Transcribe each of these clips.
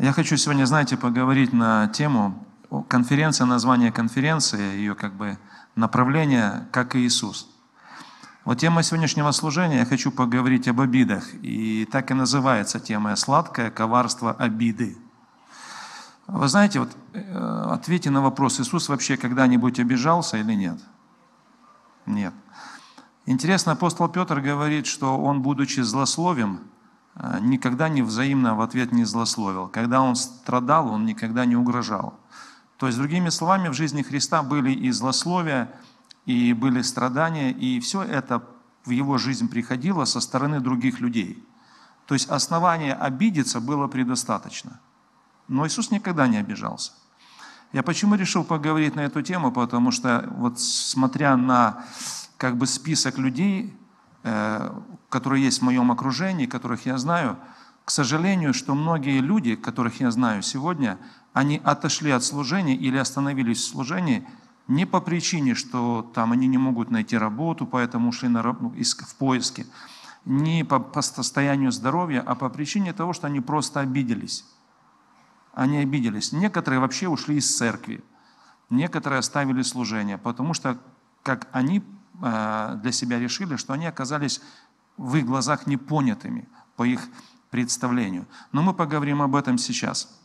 Я хочу сегодня, знаете, поговорить на тему конференции, название конференции, ее как бы направление, как Иисус. Вот тема сегодняшнего служения, я хочу поговорить об обидах. И так и называется тема «Сладкое коварство обиды». Вы знаете, вот э, ответьте на вопрос, Иисус вообще когда-нибудь обижался или нет? Нет. Интересно, апостол Петр говорит, что он, будучи злословим, никогда не взаимно в ответ не злословил. Когда он страдал, он никогда не угрожал. То есть, другими словами, в жизни Христа были и злословия, и были страдания, и все это в его жизнь приходило со стороны других людей. То есть основания обидеться было предостаточно. Но Иисус никогда не обижался. Я почему решил поговорить на эту тему? Потому что вот смотря на как бы список людей, э, которые есть в моем окружении, которых я знаю, к сожалению, что многие люди, которых я знаю сегодня, они отошли от служения или остановились в служении не по причине, что там они не могут найти работу, поэтому ушли на, ну, в поиске, не по, по состоянию здоровья, а по причине того, что они просто обиделись. Они обиделись. Некоторые вообще ушли из церкви, некоторые оставили служение, потому что как они Э, для себя решили, что они оказались в их глазах непонятыми по их представлению. Но мы поговорим об этом сейчас.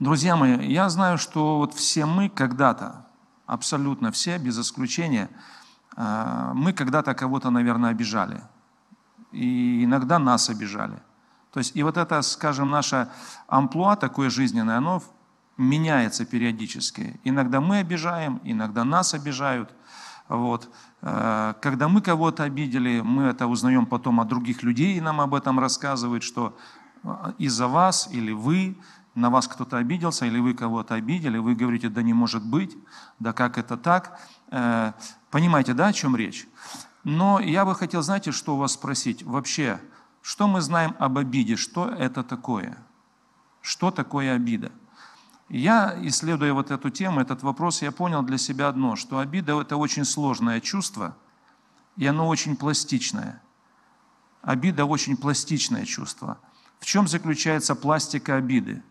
Друзья мои, я знаю, что вот все мы когда-то, абсолютно все, без исключения, э, мы когда-то кого-то, наверное, обижали. И иногда нас обижали. То есть и вот это, скажем, наше амплуа такое жизненное, оно меняется периодически. Иногда мы обижаем, иногда нас обижают – вот. Э, когда мы кого-то обидели, мы это узнаем потом от других людей, и нам об этом рассказывают, что э, из-за вас или вы, на вас кто-то обиделся, или вы кого-то обидели, вы говорите, да не может быть, да как это так. Э, понимаете, да, о чем речь? Но я бы хотел, знаете, что у вас спросить? Вообще, что мы знаем об обиде? Что это такое? Что такое обида? Я, исследуя вот эту тему, этот вопрос, я понял для себя одно, что обида – это очень сложное чувство, и оно очень пластичное. Обида – очень пластичное чувство. В чем заключается пластика обиды?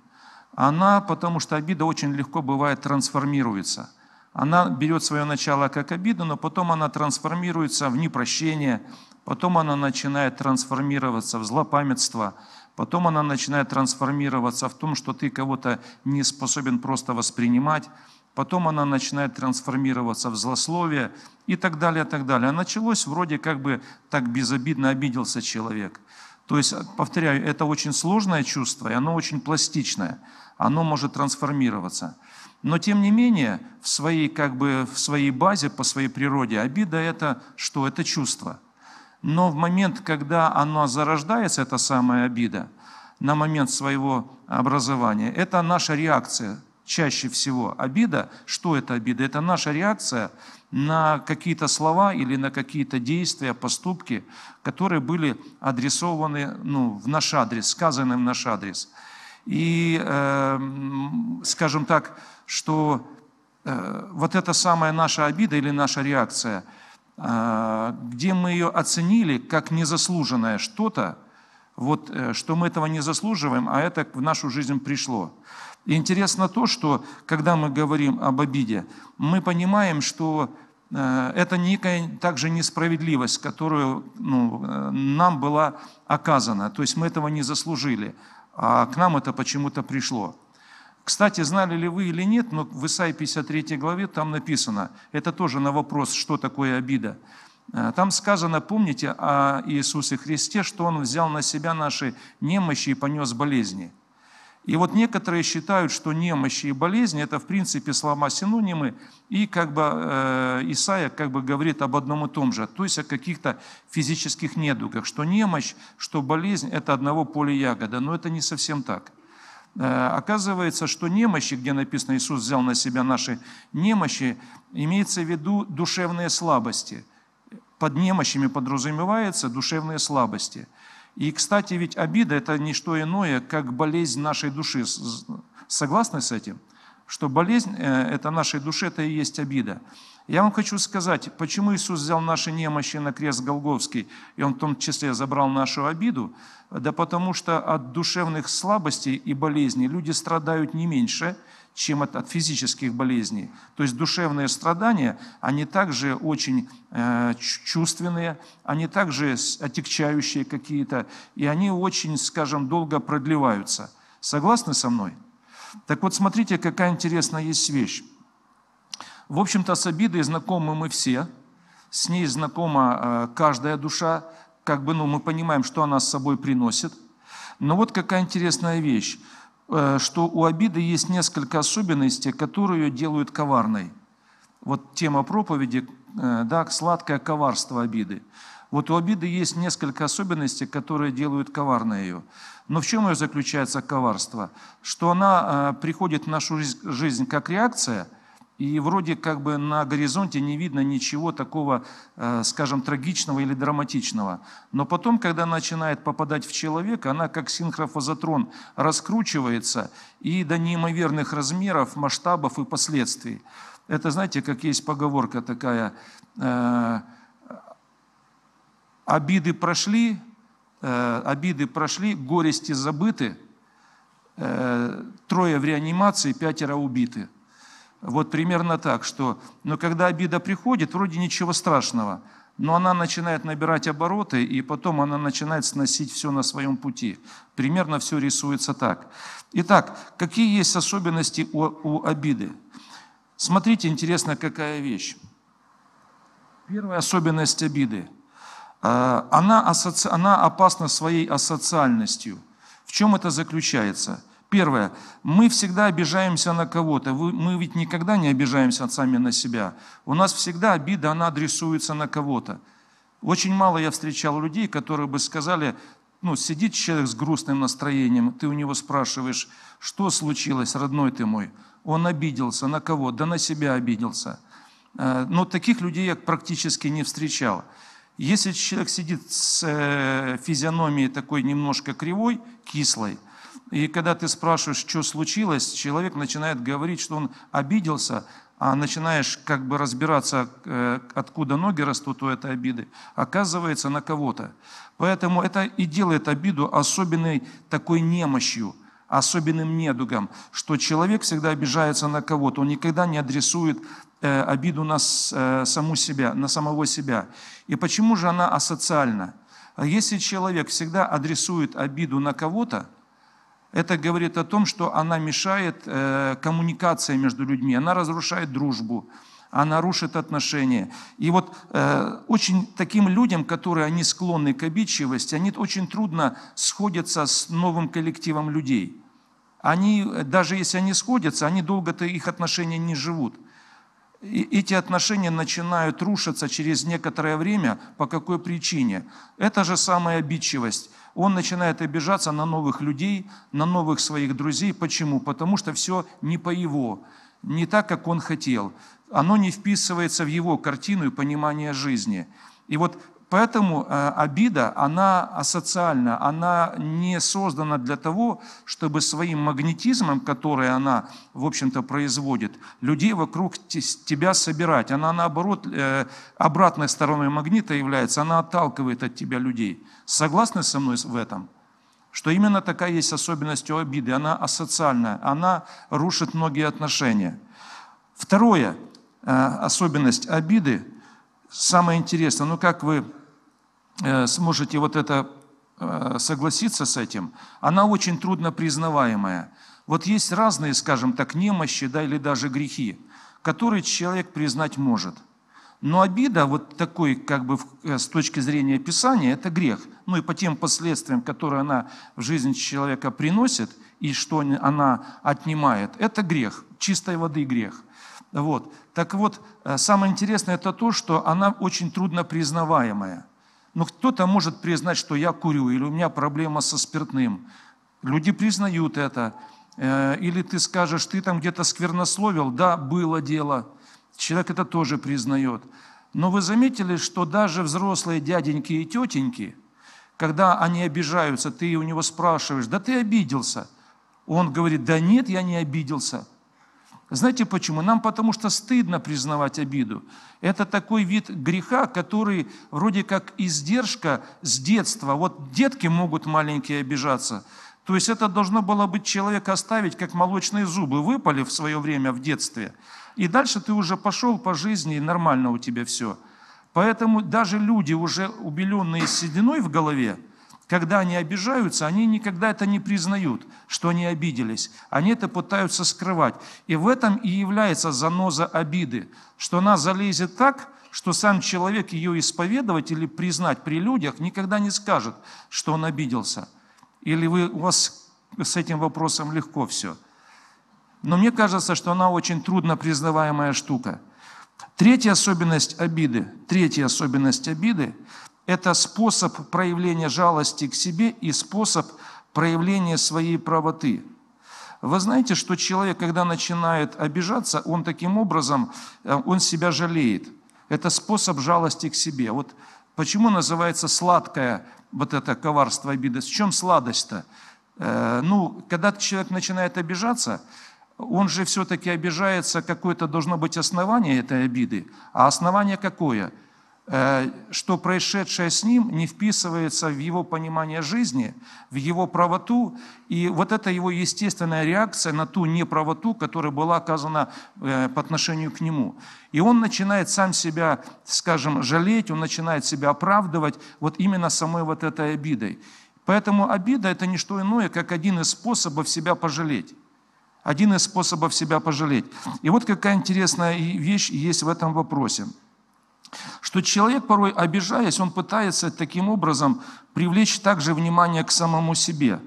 Она, потому что обида очень легко бывает трансформируется. Она берет свое начало как обида, но потом она трансформируется в непрощение, потом она начинает трансформироваться в злопамятство – Потом она начинает трансформироваться в том, что ты кого-то не способен просто воспринимать. Потом она начинает трансформироваться в злословие и так далее, и так далее. А началось вроде как бы так безобидно обиделся человек. То есть, повторяю, это очень сложное чувство, и оно очень пластичное. Оно может трансформироваться. Но тем не менее, в своей, как бы, в своей базе, по своей природе, обида – это что? Это чувство – но в момент, когда она зарождается, эта самая обида, на момент своего образования, это наша реакция чаще всего. Обида, что это обида? Это наша реакция на какие-то слова или на какие-то действия, поступки, которые были адресованы ну, в наш адрес, сказаны в наш адрес. И, э, скажем так, что э, вот эта самая наша обида или наша реакция – где мы ее оценили как незаслуженное что-то, вот, э, что мы этого не заслуживаем, а это в нашу жизнь пришло. Интересно то, что когда мы говорим об обиде, мы понимаем, что э, это некая также несправедливость, которую ну, э, нам была оказана. То есть мы этого не заслужили, а к нам это почему-то пришло. Кстати, знали ли вы или нет, но в Исаии 53 главе там написано, это тоже на вопрос, что такое обида. Э, там сказано, помните о Иисусе Христе, что Он взял на себя наши немощи и понес болезни. И вот некоторые считают, что немощи и болезни – это в принципе слова синонимы, и как бы э, Исаия как бы говорит об одном и том же, то есть о каких-то физических недугах, что немощь, что болезнь – это одного поля ягода, но это не совсем так – оказывается, что немощи, где написано Иисус взял на себя наши немощи, имеется в виду душевные слабости. Под немощами подразумевается душевные слабости. И, кстати, ведь обида – это не что иное, как болезнь нашей души. Согласны с этим? что болезнь э, это нашей душе, это и есть обида. Я вам хочу сказать, почему Иисус взял наши немощи на крест Голговский, и Он в том числе забрал нашу обиду, да потому что от душевных слабостей и болезней люди страдают не меньше, чем от, от физических болезней. То есть душевные страдания, они также очень э, чувственные, они также отягчающие какие-то, и они очень, скажем, долго продлеваются. Согласны со мной? Так вот, смотрите, какая интересная есть вещь. В общем-то, с обидой знакомы мы все, с ней знакома э, каждая душа, как бы ну, мы понимаем, что она с собой приносит. Но вот какая интересная вещь, э, что у обиды есть несколько особенностей, которые ее делают коварной. Вот тема проповеди, э, да, сладкое коварство обиды. Вот у обиды есть несколько особенностей, которые делают коварной ее. Но в чем ее заключается коварство? Что она приходит в нашу жизнь как реакция – и вроде как бы на горизонте не видно ничего такого, э, скажем, трагичного или драматичного. Но потом, когда начинает попадать в человека, она как синхрофазотрон раскручивается и до неимоверных размеров, масштабов и последствий. Это, знаете, как есть поговорка такая, э, обиды прошли, э, обиды прошли, горести забыты, трое в реанимации, пятеро убиты. Вот примерно так, что, но когда обида приходит, вроде ничего страшного, но она начинает набирать обороты, и потом она начинает сносить все на своем пути. Примерно все рисуется так. Итак, какие есть особенности у, у обиды? Смотрите, интересно, какая вещь. Первая особенность обиды. А, она, асоци... она опасна своей асоциальностью. В чем это заключается? Первое. Мы всегда обижаемся на кого-то. Мы ведь никогда не обижаемся сами на себя. У нас всегда обида, она адресуется на кого-то. Очень мало я встречал людей, которые бы сказали, ну, сидит человек с грустным настроением, ты у него спрашиваешь, что случилось, родной ты мой? Он обиделся. На кого? Да на себя обиделся. Э, но таких людей я практически не встречал. Если человек сидит с э, физиономией такой немножко кривой, кислой – и когда ты спрашиваешь, что случилось, человек начинает говорить, что он обиделся, а начинаешь как бы разбираться, э, откуда ноги растут у этой обиды, оказывается на кого-то. Поэтому это и делает обиду особенной такой немощью, особенным недугом, что человек всегда обижается на кого-то, он никогда не адресует э, обиду на э, саму себя, на самого себя. И почему же она асоциальна? Если человек всегда адресует обиду на кого-то, это говорит о том, что она мешает э, коммуникации между людьми, она разрушает дружбу, она рушит отношения. И вот э, очень таким людям, которые они склонны к обидчивости, они очень трудно сходятся с новым коллективом людей. Они, даже если они сходятся, они долго-то их отношения не живут. И эти отношения начинают рушиться через некоторое время. По какой причине? Это же самая обидчивость он начинает обижаться на новых людей, на новых своих друзей. Почему? Потому что все не по его, не так, как он хотел. Оно не вписывается в его картину и понимание жизни. И вот Поэтому э, обида, она асоциальна, она не создана для того, чтобы своим магнетизмом, который она, в общем-то, производит, людей вокруг тебя собирать. Она, наоборот, э, обратной стороной магнита является, она отталкивает от тебя людей. Согласны со мной в этом? Что именно такая есть особенность у обиды, она асоциальная, она рушит многие отношения. Второе, э, особенность обиды, самое интересное, ну как вы сможете вот это э, согласиться с этим, она очень трудно признаваемая. Вот есть разные, скажем так, немощи, да, или даже грехи, которые человек признать может. Но обида, вот такой, как бы э, с точки зрения Писания, это грех. Ну и по тем последствиям, которые она в жизнь человека приносит, и что она отнимает, это грех, чистой воды грех. Вот. Так вот, самое интересное это то, что она очень трудно признаваемая – но кто-то может признать, что я курю, или у меня проблема со спиртным. Люди признают это. Э, или ты скажешь, ты там где-то сквернословил, да, было дело. Человек это тоже признает. Но вы заметили, что даже взрослые дяденьки и тетеньки, когда они обижаются, ты у него спрашиваешь, да ты обиделся. Он говорит, да нет, я не обиделся. Знаете почему? Нам потому что стыдно признавать обиду. Это такой вид греха, который вроде как издержка с детства. Вот детки могут маленькие обижаться. То есть это должно было быть человека оставить, как молочные зубы выпали в свое время в детстве. И дальше ты уже пошел по жизни, и нормально у тебя все. Поэтому даже люди, уже убеленные сединой в голове, когда они обижаются, они никогда это не признают, что они обиделись. Они это пытаются скрывать. И в этом и является заноза обиды, что она залезет так, что сам человек ее исповедовать или признать при людях никогда не скажет, что он обиделся. Или вы, у вас с этим вопросом легко все. Но мне кажется, что она очень трудно признаваемая штука. Третья особенность обиды, третья особенность обиды это способ проявления жалости к себе и способ проявления своей правоты. Вы знаете, что человек, когда начинает обижаться, он таким образом, э, он себя жалеет. Это способ жалости к себе. Вот почему называется сладкое вот это коварство обиды? В чем сладость-то? Э, ну, когда человек начинает обижаться, он же все-таки обижается, какое-то должно быть основание этой обиды. А основание какое? Э, что происшедшее с ним не вписывается в его понимание жизни, в его правоту, и вот это его естественная реакция на ту неправоту, которая была оказана э, по отношению к нему. И он начинает сам себя, скажем, жалеть, он начинает себя оправдывать вот именно самой вот этой обидой. Поэтому обида – это не что иное, как один из способов себя пожалеть. Один из способов себя пожалеть. И вот какая интересная вещь есть в этом вопросе – что человек порой, обижаясь, он пытается таким образом привлечь также внимание к самому себе.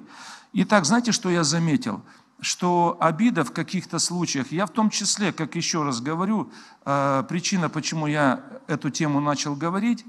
Итак, знаете, что я заметил? Что обида в каких-то случаях, я в том числе, как еще раз говорю, э, причина, почему я эту тему начал говорить,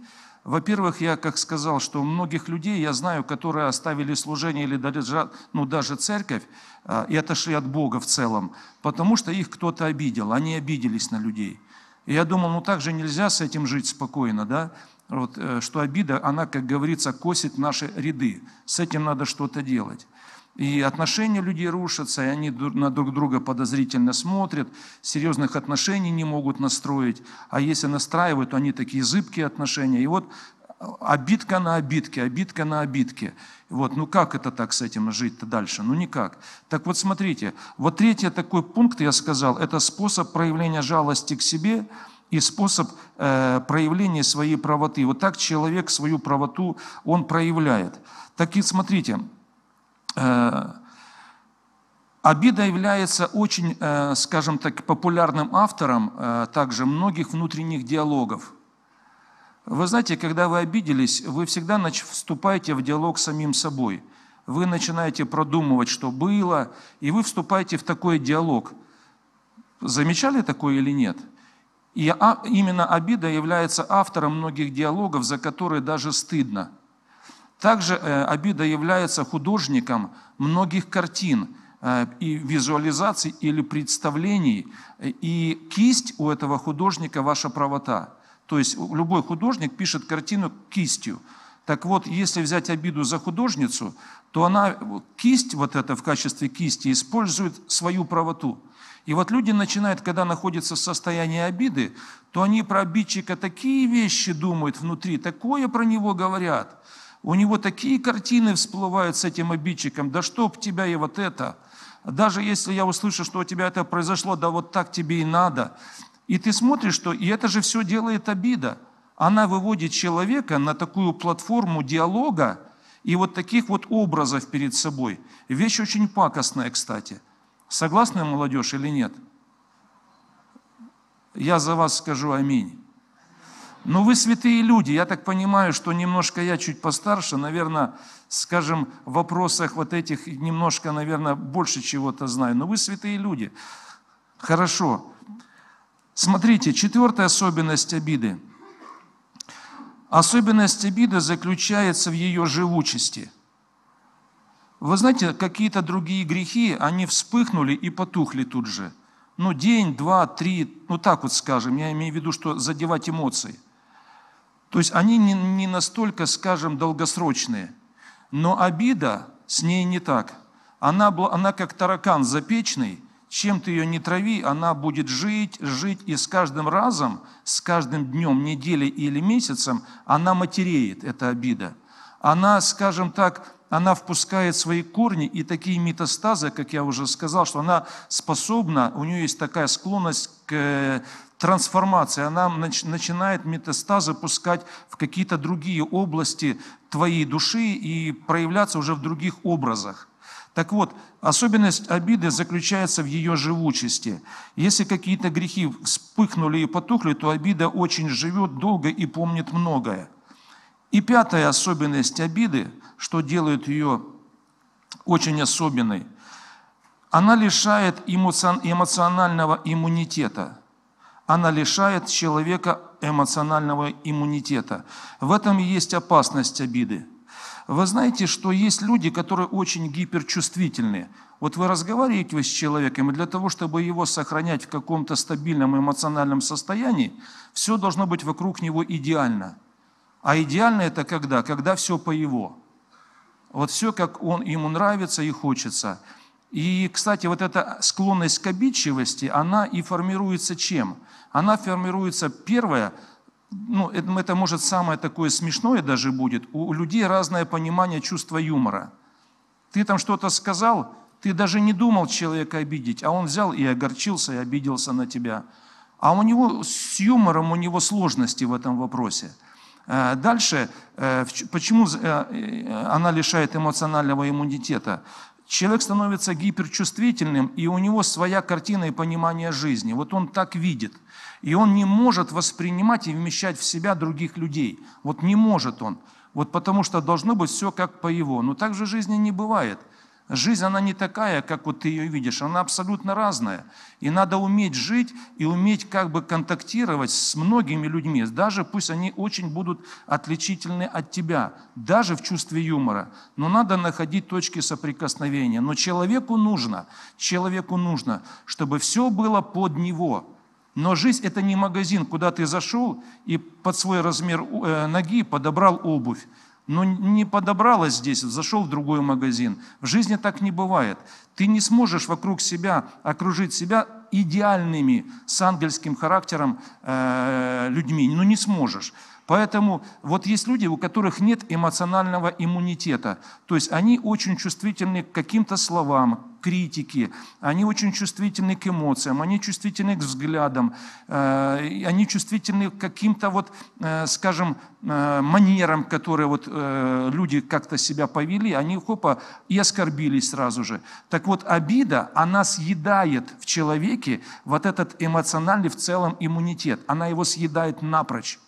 во-первых, я как сказал, что многих людей я знаю, которые оставили служение или даже, ну, даже церковь э, и отошли от Бога в целом, потому что их кто-то обидел, они обиделись на людей. И я думал, ну так же нельзя с этим жить спокойно, да? Вот, э, что обида, она, как говорится, косит наши ряды. С этим надо что-то делать. И отношения людей рушатся, и они на друг друга подозрительно смотрят, серьезных отношений не могут настроить. А если настраивают, то они такие зыбкие отношения. И вот обидка на обидке, обидка на обидке. Вот, ну как это так с этим жить-то дальше? Ну никак. Так вот смотрите, вот третий такой пункт я сказал, это способ проявления жалости к себе и способ э, проявления своей правоты. Вот так человек свою правоту, он проявляет. Так и смотрите, Обида является очень, э, скажем так, популярным автором э, также многих внутренних диалогов. Вы знаете, когда вы обиделись, вы всегда вступаете в диалог с самим собой. Вы начинаете продумывать, что было, и вы вступаете в такой диалог. Замечали такое или нет? И а, именно обида является автором многих диалогов, за которые даже стыдно. Также э, обида является художником многих картин э, и визуализаций или представлений. И кисть у этого художника – ваша правота – то есть любой художник пишет картину кистью. Так вот, если взять обиду за художницу, то она кисть вот это в качестве кисти использует свою правоту. И вот люди начинают, когда находятся в состоянии обиды, то они про обидчика такие вещи думают внутри, такое про него говорят. У него такие картины всплывают с этим обидчиком, да чтоб тебя и вот это. Даже если я услышу, что у тебя это произошло, да вот так тебе и надо. И ты смотришь, что и это же все делает обида. Она выводит человека на такую платформу диалога и вот таких вот образов перед собой. Вещь очень пакостная, кстати. Согласны, молодежь, или нет? Я за вас скажу аминь. Но вы святые люди, я так понимаю, что немножко я чуть постарше, наверное, скажем, в вопросах вот этих немножко, наверное, больше чего-то знаю. Но вы святые люди. Хорошо. Смотрите, четвертая особенность обиды. Особенность обиды заключается в ее живучести. Вы знаете, какие-то другие грехи, они вспыхнули и потухли тут же. Ну, день, два, три, ну так вот скажем, я имею в виду, что задевать эмоции. То есть они не, не настолько, скажем, долгосрочные. Но обида с ней не так. Она, она как таракан запечный, чем ты ее не трави, она будет жить, жить, и с каждым разом, с каждым днем, неделей или месяцем она матереет, эта обида. Она, скажем так, она впускает свои корни и такие метастазы, как я уже сказал, что она способна, у нее есть такая склонность к трансформации, она начинает метастазы пускать в какие-то другие области твоей души и проявляться уже в других образах. Так вот, особенность обиды заключается в ее живучести. Если какие-то грехи вспыхнули и потухли, то обида очень живет долго и помнит многое. И пятая особенность обиды, что делает ее очень особенной, она лишает эмоционального иммунитета. Она лишает человека эмоционального иммунитета. В этом и есть опасность обиды. Вы знаете, что есть люди, которые очень гиперчувствительны. Вот вы разговариваете с человеком, и для того, чтобы его сохранять в каком-то стабильном эмоциональном состоянии, все должно быть вокруг него идеально. А идеально это когда? Когда все по его. Вот все, как он, ему нравится и хочется. И, кстати, вот эта склонность к обидчивости, она и формируется чем? Она формируется, первое, ну, это, это может самое такое смешное даже будет, у людей разное понимание чувства юмора. Ты там что-то сказал, ты даже не думал человека обидеть, а он взял и огорчился, и обиделся на тебя. А у него с юмором, у него сложности в этом вопросе. Э, дальше, э, почему э, она лишает эмоционального иммунитета? Человек становится гиперчувствительным, и у него своя картина и понимание жизни. Вот он так видит – и он не может воспринимать и вмещать в себя других людей. Вот не может он. Вот потому что должно быть все как по его. Но так же жизни не бывает. Жизнь, она не такая, как вот ты ее видишь, она абсолютно разная. И надо уметь жить и уметь как бы контактировать с многими людьми, даже пусть они очень будут отличительны от тебя, даже в чувстве юмора. Но надо находить точки соприкосновения. Но человеку нужно, человеку нужно, чтобы все было под него, но жизнь – это не магазин, куда ты зашел и под свой размер э, ноги подобрал обувь. Но не подобралась здесь, зашел в другой магазин. В жизни так не бывает. Ты не сможешь вокруг себя окружить себя идеальными с ангельским характером э, людьми. Ну не сможешь. Поэтому вот есть люди, у которых нет эмоционального иммунитета. То есть они очень чувствительны к каким-то словам, критике, они очень чувствительны к эмоциям, они чувствительны к взглядам, э, они чувствительны к каким-то вот, э, скажем, э, манерам, которые вот люди как-то себя повели, они хопа и оскорбились сразу же. Так вот, обида, она съедает в человеке вот этот эмоциональный в целом иммунитет, она его съедает напрочь.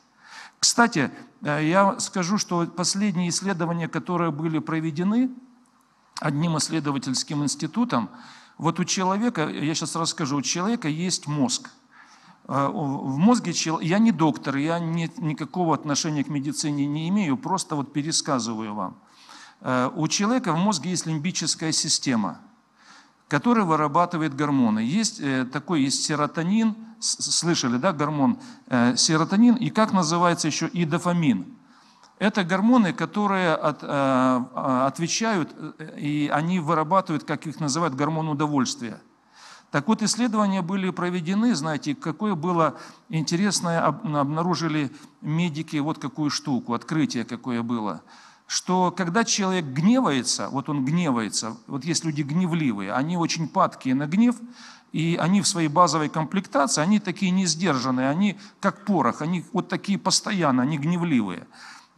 Кстати, я скажу, что последние исследования, которые были проведены одним исследовательским институтом, вот у человека, я сейчас расскажу, у человека есть мозг. Э, в мозге я не доктор, я не, никакого отношения к медицине не имею, просто вот пересказываю вам. Э, у человека в мозге есть лимбическая система, которая вырабатывает гормоны. Есть такой, есть серотонин – слышали, да, гормон э, серотонин, и как называется еще и дофамин. Это гормоны, которые от, э, э, отвечают, и они вырабатывают, как их называют, гормон удовольствия. Так вот, исследования были проведены, знаете, какое было интересное, обнаружили медики вот какую штуку, открытие какое было, что когда человек гневается, вот он гневается, вот есть люди гневливые, они очень падкие на гнев, и они в своей базовой комплектации, они такие не сдержанные, они как порох, они вот такие постоянно, они гневливые.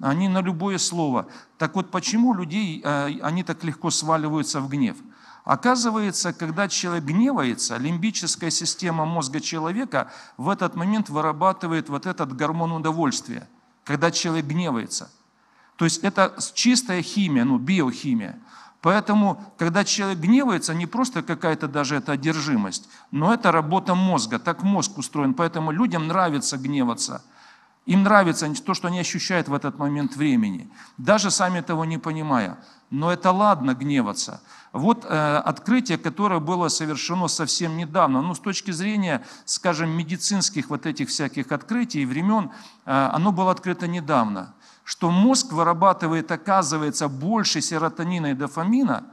Они на любое слово. Так вот, почему людей, э, они так легко сваливаются в гнев? Оказывается, когда человек гневается, лимбическая система мозга человека в этот момент вырабатывает вот этот гормон удовольствия, когда человек гневается. То есть это чистая химия, ну, биохимия. Поэтому, когда человек гневается, не просто какая-то даже это одержимость, но это работа мозга, так мозг устроен. Поэтому людям нравится гневаться. Им нравится то, что они ощущают в этот момент времени, даже сами того не понимая. Но это ладно гневаться. Вот э, открытие, которое было совершено совсем недавно, ну, с точки зрения, скажем, медицинских вот этих всяких открытий, времен, э, оно было открыто недавно что мозг вырабатывает, оказывается, больше серотонина и дофамина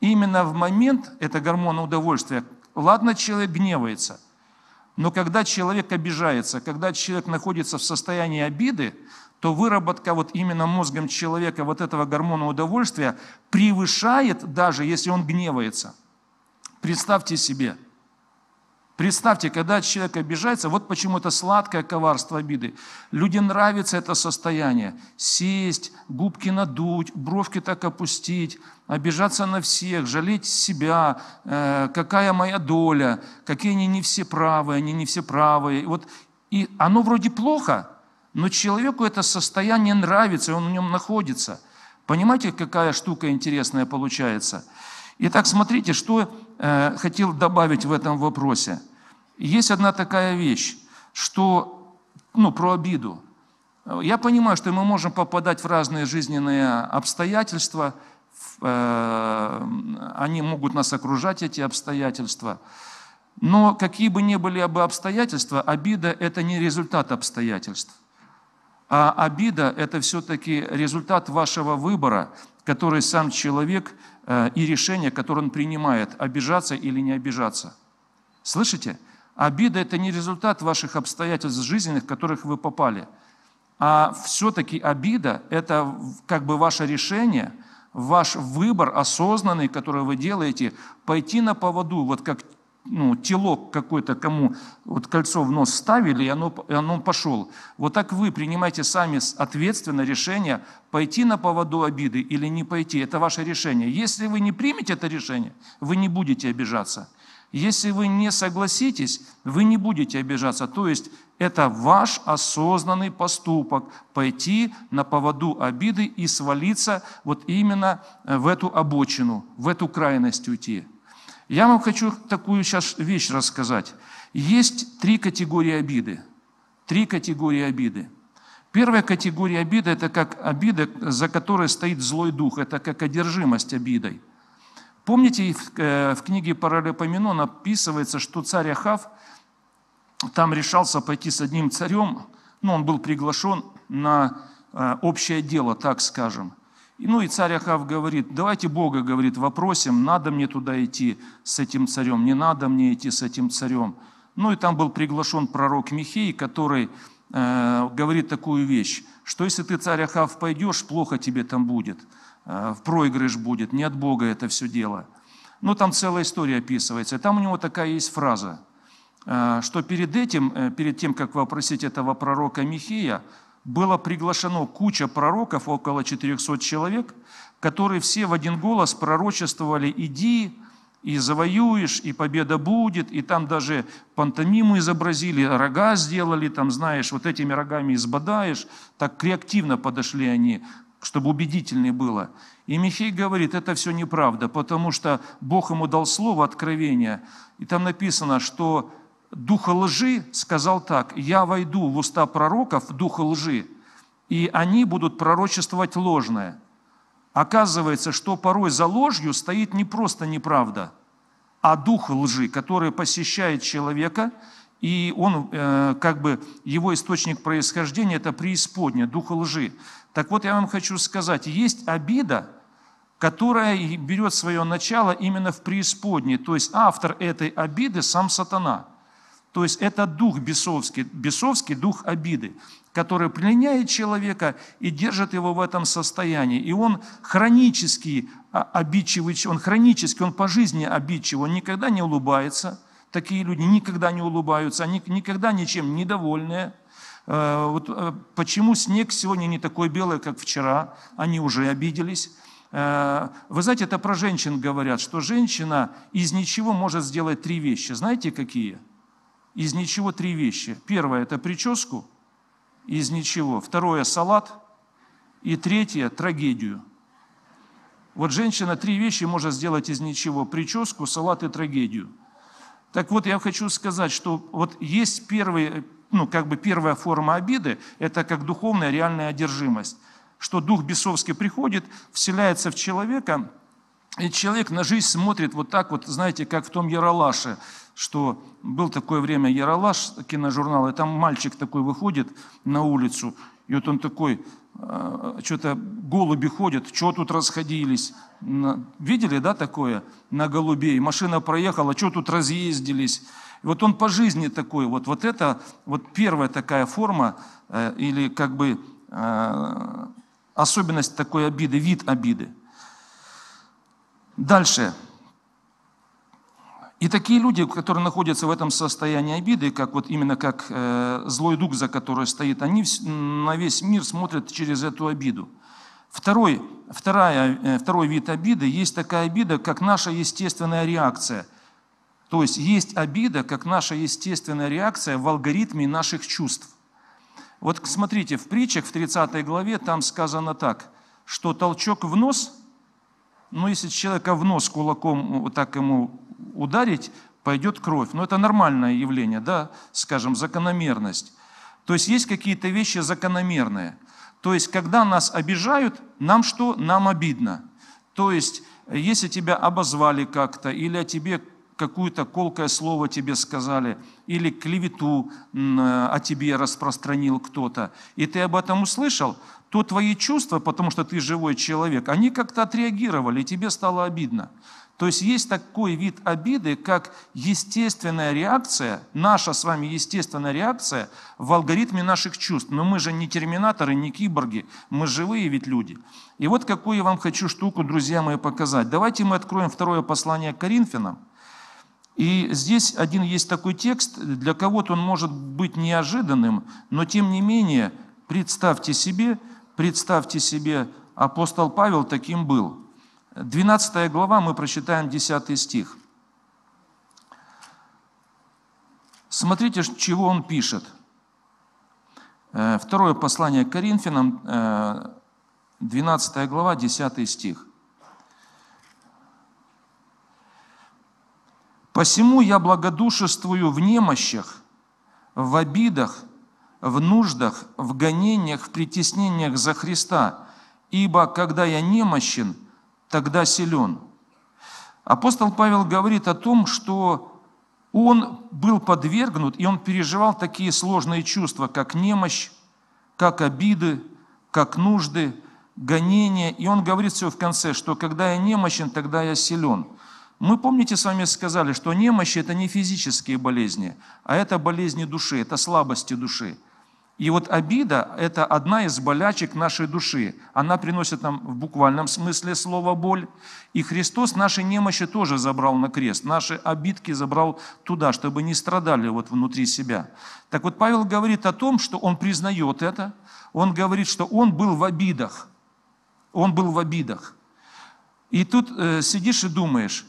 именно в момент, это гормон удовольствия, Ладно, человек гневается, но когда человек обижается, когда человек находится в состоянии обиды, то выработка вот именно мозгом человека вот этого гормона удовольствия превышает даже, если он гневается. Представьте себе – Представьте, когда человек обижается, вот почему это сладкое коварство обиды. Людям нравится это состояние. Сесть, губки надуть, бровки так опустить, обижаться на всех, жалеть себя, э, какая моя доля, какие они не все правые, они не все правые. Вот, и оно вроде плохо, но человеку это состояние нравится, и он в нем находится. Понимаете, какая штука интересная получается? Итак, смотрите, что э, хотел добавить в этом вопросе. Есть одна такая вещь, что, ну, про обиду. Я понимаю, что мы можем попадать в разные жизненные обстоятельства, э, они могут нас окружать, эти обстоятельства. Но какие бы ни были бы обстоятельства, обида – это не результат обстоятельств. А обида – это все-таки результат вашего выбора, который сам человек э, и решение, которое он принимает, обижаться или не обижаться. Слышите? Обида – это не результат ваших обстоятельств жизненных, в которых вы попали, а все-таки обида – это как бы ваше решение, ваш выбор осознанный, который вы делаете, пойти на поводу, вот как ну, телок какой-то, кому вот кольцо в нос ставили, и оно, и оно пошел. Вот так вы принимаете сами ответственное решение, пойти на поводу обиды или не пойти. Это ваше решение. Если вы не примете это решение, вы не будете обижаться. Если вы не согласитесь, вы не будете обижаться. То есть это ваш осознанный поступок – пойти на поводу обиды и свалиться вот именно э, в эту обочину, в эту крайность уйти. Я вам хочу такую сейчас вещь рассказать. Есть три категории обиды. Три категории обиды. Первая категория обиды – это как обида, за которой стоит злой дух, это как одержимость обидой. Помните, э, в книге Паралипоменон описывается, что царь Ахав там решался пойти с одним царем, ну, он был приглашен на э, общее дело, так скажем. Ну и царь Ахав говорит, давайте Бога, говорит, вопросим, надо мне туда идти с этим царем, не надо мне идти с этим царем. Ну и там был приглашен пророк Михей, который э, говорит такую вещь, что если ты, царь Ахав, пойдешь, плохо тебе там будет. Э, в проигрыш будет, не от Бога это все дело. Ну, там целая история описывается. И там у него такая есть фраза, э, что перед этим, э, перед тем, как вопросить этого пророка Михея, было приглашено куча пророков, около 400 человек, которые все в один голос пророчествовали «иди, и завоюешь, и победа будет», и там даже пантомиму изобразили, рога сделали, там, знаешь, вот этими рогами избадаешь. Так креативно подошли они чтобы убедительнее было. И Михей говорит, это все неправда, потому что Бог ему дал слово откровения. И там написано, что духа лжи сказал так, я войду в уста пророков, духа лжи, и они будут пророчествовать ложное. Оказывается, что порой за ложью стоит не просто неправда, а дух лжи, который посещает человека, и он, э, как бы, его источник происхождения – это преисподняя, дух лжи. Так вот, я вам хочу сказать, есть обида, которая берет свое начало именно в преисподней. То есть автор этой обиды – сам сатана. То есть это дух бесовский, бесовский дух обиды, который пленяет человека и держит его в этом состоянии. И он хронически обидчивый, он хронически, он по жизни обидчивый, он никогда не улыбается. Такие люди никогда не улыбаются, они никогда ничем недовольные – вот э, почему снег сегодня не такой белый, как вчера? Они уже обиделись. Э, вы знаете, это про женщин говорят, что женщина из ничего может сделать три вещи. Знаете, какие? Из ничего три вещи. Первое – это прическу, из ничего. Второе – салат. И третье – трагедию. Вот женщина три вещи может сделать из ничего. Прическу, салат и трагедию. Так вот, я хочу сказать, что вот есть первый, ну, как бы первая форма обиды, это как духовная реальная одержимость. Что дух бесовский приходит, вселяется в человека, и человек на жизнь смотрит вот так вот, знаете, как в том Яралаше, что был такое время Яралаш, киножурнал, и там мальчик такой выходит на улицу, и вот он такой, э, что-то голуби ходят, что тут расходились. Видели, да, такое на голубей? Машина проехала, что тут разъездились. Вот он по жизни такой. Вот, вот это вот первая такая форма э, или как бы э, особенность такой обиды, вид обиды. Дальше. И такие люди, которые находятся в этом состоянии обиды, как вот именно как э, злой дух, за который стоит, они на весь мир смотрят через эту обиду. Второй, вторая, э, второй вид обиды, есть такая обида, как наша естественная реакция. То есть есть обида, как наша естественная реакция в алгоритме наших чувств. Вот смотрите, в притчах в 30 главе там сказано так, что толчок в нос, ну если человека в нос кулаком вот так ему ударить, пойдет кровь. Но это нормальное явление, да, скажем, закономерность. То есть есть какие-то вещи закономерные. То есть, когда нас обижают, нам что? Нам обидно. То есть, если тебя обозвали как-то, или о тебе какое-то колкое слово тебе сказали, или клевету о тебе распространил кто-то, и ты об этом услышал, то твои чувства, потому что ты живой человек, они как-то отреагировали, и тебе стало обидно. То есть есть такой вид обиды, как естественная реакция, наша с вами естественная реакция в алгоритме наших чувств. Но мы же не терминаторы, не киборги, мы живые ведь люди. И вот какую я вам хочу штуку, друзья мои, показать. Давайте мы откроем второе послание к Коринфянам. И здесь один есть такой текст, для кого-то он может быть неожиданным, но тем не менее, представьте себе, представьте себе, апостол Павел таким был – 12 глава, мы прочитаем 10 стих. Смотрите, чего он пишет. Э, второе послание к Коринфянам, 12 э, глава, 10 стих. «Посему я благодушествую в немощах, в обидах, в нуждах, в гонениях, в притеснениях за Христа, ибо когда я немощен – тогда силен. Апостол Павел говорит о том, что он был подвергнут, и он переживал такие сложные чувства, как немощь, как обиды, как нужды, гонения. И он говорит все в конце, что когда я немощен, тогда я силен. Мы, помните, с вами сказали, что немощь – это не физические болезни, а это болезни души, это слабости души. И вот обида – это одна из болячек нашей души. Она приносит нам в буквальном смысле слова «боль». И Христос наши немощи тоже забрал на крест. Наши обидки забрал туда, чтобы не страдали вот внутри себя. Так вот Павел говорит о том, что он признает это. Он говорит, что он был в обидах. Он был в обидах. И тут э, сидишь и думаешь,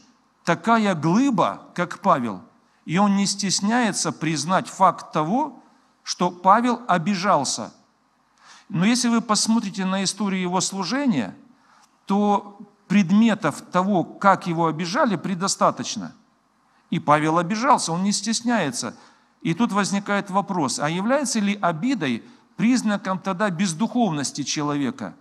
такая глыба, как Павел, и он не стесняется признать факт того, что Павел обижался. Но если вы посмотрите на историю его служения, то предметов того, как его обижали, предостаточно. И Павел обижался, он не стесняется. И тут возникает вопрос, а является ли обидой признаком тогда бездуховности человека?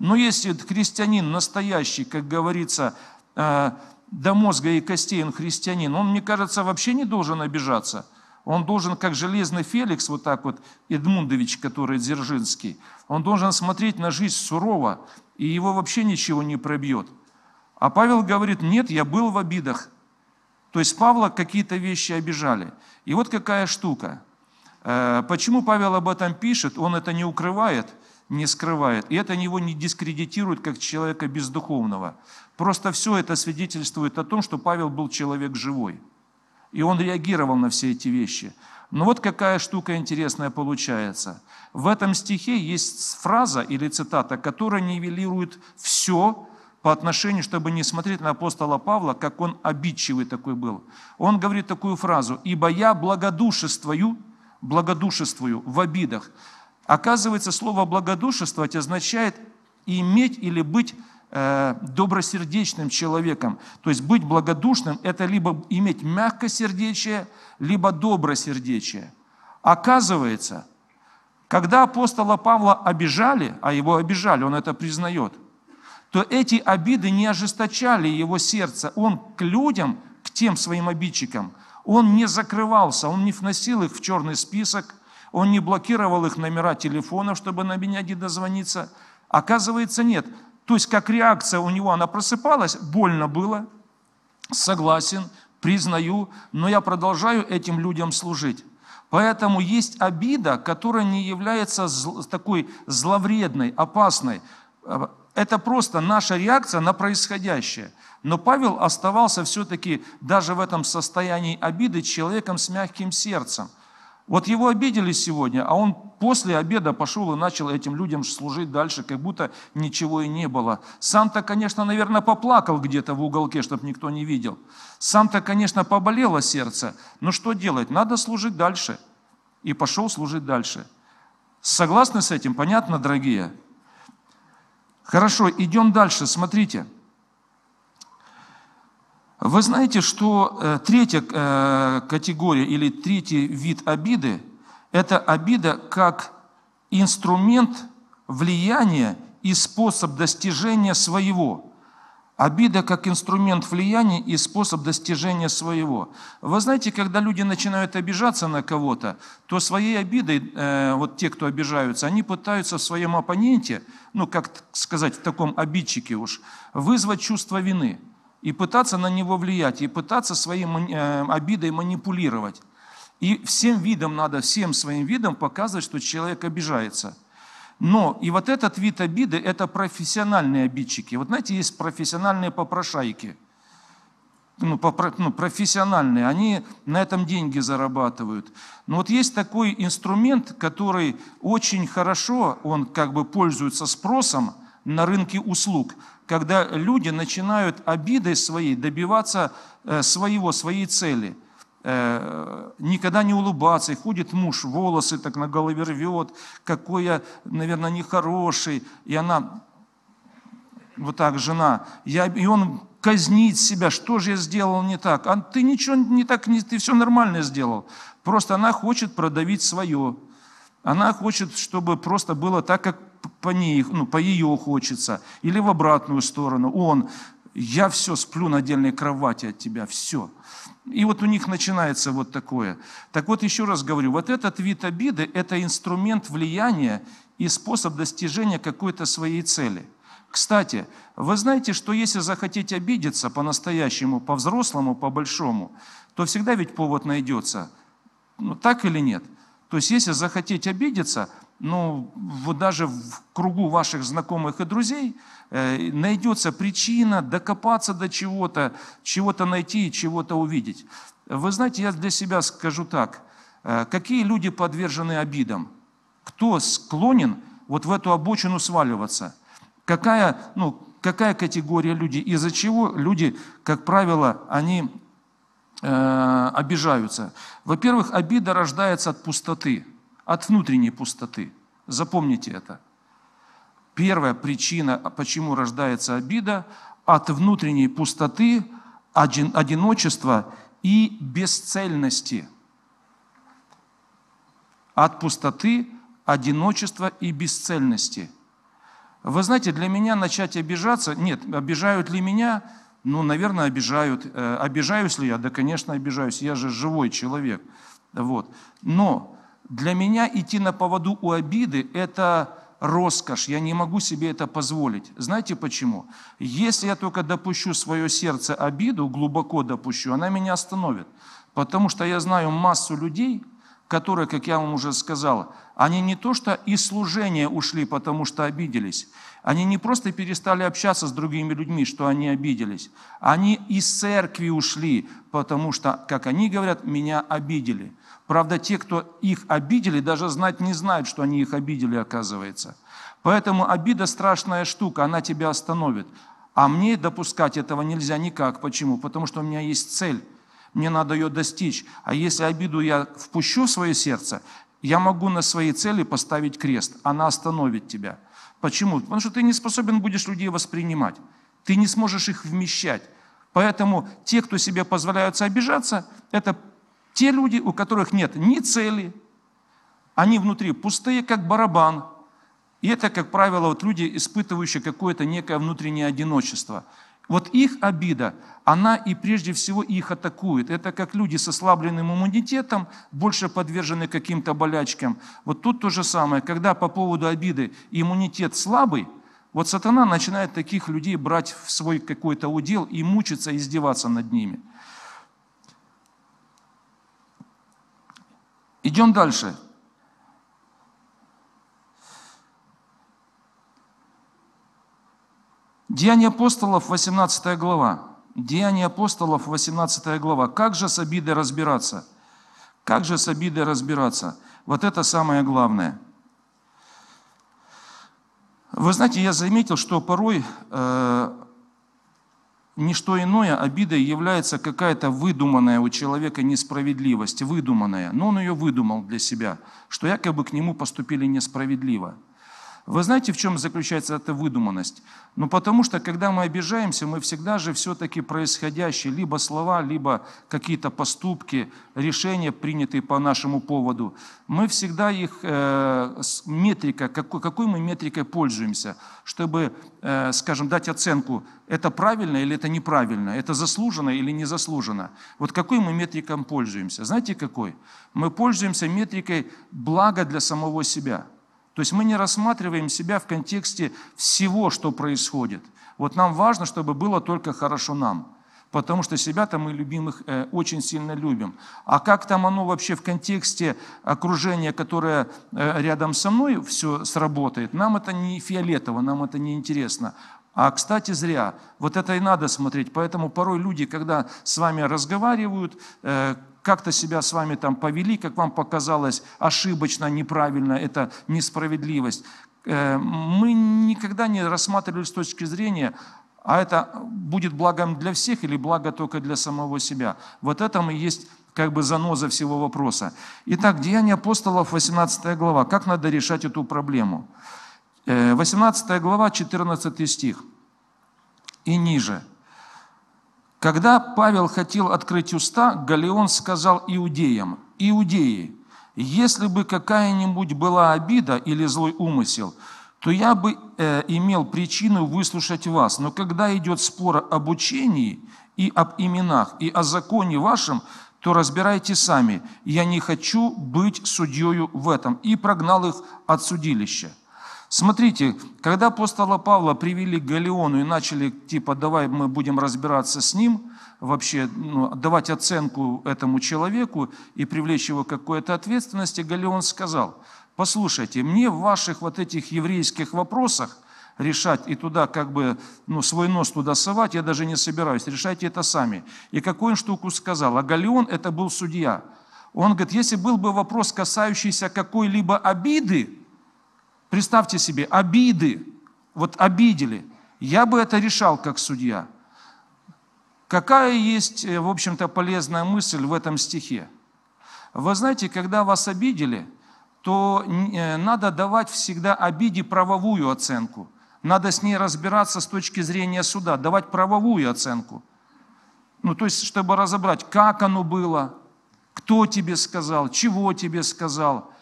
Но если христианин настоящий, как говорится, э, до мозга и костей он христианин, он, мне кажется, вообще не должен обижаться – он должен, как железный Феликс, вот так вот, Эдмундович, который Дзержинский, он должен смотреть на жизнь сурово, и его вообще ничего не пробьет. А Павел говорит, нет, я был в обидах. То есть Павла какие-то вещи обижали. И вот какая штука. Э, почему Павел об этом пишет? Он это не укрывает, не скрывает. И это его не дискредитирует как человека бездуховного. Просто все это свидетельствует о том, что Павел был человек живой. И он реагировал на все эти вещи. Но вот какая штука интересная получается. В этом стихе есть фраза или цитата, которая нивелирует все по отношению, чтобы не смотреть на апостола Павла, как он обидчивый такой был. Он говорит такую фразу, «Ибо я благодушествую, благодушествую в обидах». Оказывается, слово «благодушествовать» означает иметь или быть Э, добросердечным человеком. То есть быть благодушным – это либо иметь мягкосердечие, либо добросердечие. Оказывается, когда апостола Павла обижали, а его обижали, он это признает, то эти обиды не ожесточали его сердце. Он к людям, к тем своим обидчикам, он не закрывался, он не вносил их в черный список, Он не блокировал их номера телефонов, чтобы на меня не дозвониться. Оказывается, нет. То есть, как реакция у него, она просыпалась, больно было, согласен, признаю, но я продолжаю этим людям служить. Поэтому есть обида, которая не является такой зловредной, опасной. Это просто наша реакция на происходящее. Но Павел оставался все-таки даже в этом состоянии обиды человеком с мягким сердцем. Вот его обидели сегодня, а он после обеда пошел и начал этим людям служить дальше, как будто ничего и не было. Сам-то, конечно, наверное, поплакал где-то в уголке, чтобы никто не видел. Сам-то, конечно, поболело сердце, но что делать? Надо служить дальше. И пошел служить дальше. Согласны с этим? Понятно, дорогие? Хорошо, идем дальше. Смотрите. Вы знаете, что э, третья э, категория или третий вид обиды – это обида как инструмент влияния и способ достижения своего. Обида как инструмент влияния и способ достижения своего. Вы знаете, когда люди начинают обижаться на кого-то, то своей обидой, э, вот те, кто обижаются, они пытаются в своем оппоненте, ну, как сказать, в таком обидчике уж, вызвать чувство вины – и пытаться на него влиять, и пытаться своей э, обидой манипулировать. И всем видом надо, всем своим видом показывать, что человек обижается. Но и вот этот вид обиды – это профессиональные обидчики. Вот знаете, есть профессиональные попрошайки. Ну, попро, ну, профессиональные, они на этом деньги зарабатывают. Но вот есть такой инструмент, который очень хорошо, он как бы пользуется спросом на рынке услуг – когда люди начинают обидой своей добиваться э, своего, своей цели. Э, никогда не улыбаться, и ходит муж, волосы так на голове рвет, какой я, наверное, нехороший, и она, вот так, жена, я, и он казнит себя, что же я сделал не так, а ты ничего не так, не, ты все нормально сделал, просто она хочет продавить свое, она хочет, чтобы просто было так, как по ней, ну, по ее хочется, или в обратную сторону. Он, я все сплю на отдельной кровати от тебя, все. И вот у них начинается вот такое. Так вот еще раз говорю, вот этот вид обиды – это инструмент влияния и способ достижения какой-то своей цели. Кстати, вы знаете, что если захотеть обидеться по-настоящему, по-взрослому, по-большому, то всегда ведь повод найдется. Ну, так или нет? То есть, если захотеть обидеться – ну, вот даже в кругу ваших знакомых и друзей э, найдется причина докопаться до чего-то, чего-то найти и чего-то увидеть. Вы знаете, я для себя скажу так. Э, какие люди подвержены обидам? Кто склонен вот в эту обочину сваливаться? Какая, ну, какая категория людей? Из-за чего люди, как правило, они э, обижаются? Во-первых, обида рождается от пустоты – от внутренней пустоты. Запомните это. Первая причина, почему рождается обида, от внутренней пустоты, одиночества и бесцельности. От пустоты, одиночества и бесцельности. Вы знаете, для меня начать обижаться, нет, обижают ли меня, ну, наверное, обижают. Э, обижаюсь ли я? Да, конечно, обижаюсь. Я же живой человек. Вот. Но для меня идти на поводу у обиды – это роскошь, я не могу себе это позволить. Знаете почему? Если я только допущу свое сердце обиду, глубоко допущу, она меня остановит. Потому что я знаю массу людей, которые, как я вам уже сказал, они не то что из служения ушли, потому что обиделись, они не просто перестали общаться с другими людьми, что они обиделись, они из церкви ушли, потому что, как они говорят, меня обидели. Правда, те, кто их обидели, даже знать не знают, что они их обидели, оказывается. Поэтому обида страшная штука, она тебя остановит. А мне допускать этого нельзя никак. Почему? Потому что у меня есть цель. Мне надо ее достичь. А если обиду я впущу в свое сердце, я могу на своей цели поставить крест. Она остановит тебя. Почему? Потому что ты не способен будешь людей воспринимать. Ты не сможешь их вмещать. Поэтому те, кто себе позволяются обижаться, это те люди, у которых нет ни цели, они внутри пустые, как барабан. И это, как правило, вот люди, испытывающие какое-то некое внутреннее одиночество. Вот их обида, она и прежде всего их атакует. Это как люди с ослабленным иммунитетом, больше подвержены каким-то болячкам. Вот тут то же самое. Когда по поводу обиды иммунитет слабый, вот сатана начинает таких людей брать в свой какой-то удел и мучиться, издеваться над ними. Идем дальше. Деяния апостолов, 18 глава. Деяния апостолов, 18 глава. Как же с обидой разбираться? Как же с обидой разбираться? Вот это самое главное. Вы знаете, я заметил, что порой э, не что иное, обидой является какая-то выдуманная у человека несправедливость, выдуманная. Но он ее выдумал для себя, что якобы к нему поступили несправедливо. Вы знаете, в чем заключается эта выдуманность? Ну, потому что, когда мы обижаемся, мы всегда же все-таки происходящее, либо слова, либо какие-то поступки, решения, принятые по нашему поводу, мы всегда их, э, метрика, какой, какой мы метрикой пользуемся, чтобы, э, скажем, дать оценку, это правильно или это неправильно, это заслуженно или не заслуженно. Вот какой мы метриком пользуемся? Знаете, какой? Мы пользуемся метрикой блага для самого себя – то есть мы не рассматриваем себя в контексте всего, что происходит. Вот нам важно, чтобы было только хорошо нам. Потому что себя-то мы любимых э, очень сильно любим. А как там оно вообще в контексте окружения, которое э, рядом со мной все сработает, нам это не фиолетово, нам это не интересно. А, кстати, зря. Вот это и надо смотреть. Поэтому порой люди, когда с вами разговаривают, э, как-то себя с вами там повели, как вам показалось, ошибочно, неправильно, это несправедливость. Э, мы никогда не рассматривали с точки зрения, а это будет благом для всех или благо только для самого себя. Вот это и есть как бы заноза всего вопроса. Итак, Деяния апостолов, 18 глава. Как надо решать эту проблему? 18 э, глава, 14 стих и ниже – когда Павел хотел открыть уста, Галеон сказал иудеям, «Иудеи, если бы какая-нибудь была обида или злой умысел, то я бы э, имел причину выслушать вас. Но когда идет спор об учении и об именах, и о законе вашем, то разбирайте сами. Я не хочу быть судьей в этом». И прогнал их от судилища. Смотрите, когда апостола Павла привели к Галеону и начали, типа, давай мы будем разбираться с ним, вообще ну, давать оценку этому человеку и привлечь его к какой-то ответственности, Галеон сказал, послушайте, мне в ваших вот этих еврейских вопросах решать и туда как бы ну, свой нос туда совать, я даже не собираюсь, решайте это сами. И какую штуку сказал? А Галеон это был судья. Он говорит, если был бы вопрос, касающийся какой-либо обиды, Представьте себе, обиды, вот обидели. Я бы это решал как судья. Какая есть, э, в общем-то, полезная мысль в этом стихе? Вы знаете, когда вас обидели, то э, надо давать всегда обиде правовую оценку. Надо с ней разбираться с точки зрения суда, давать правовую оценку. Ну, то есть, чтобы разобрать, как оно было, кто тебе сказал, чего тебе сказал –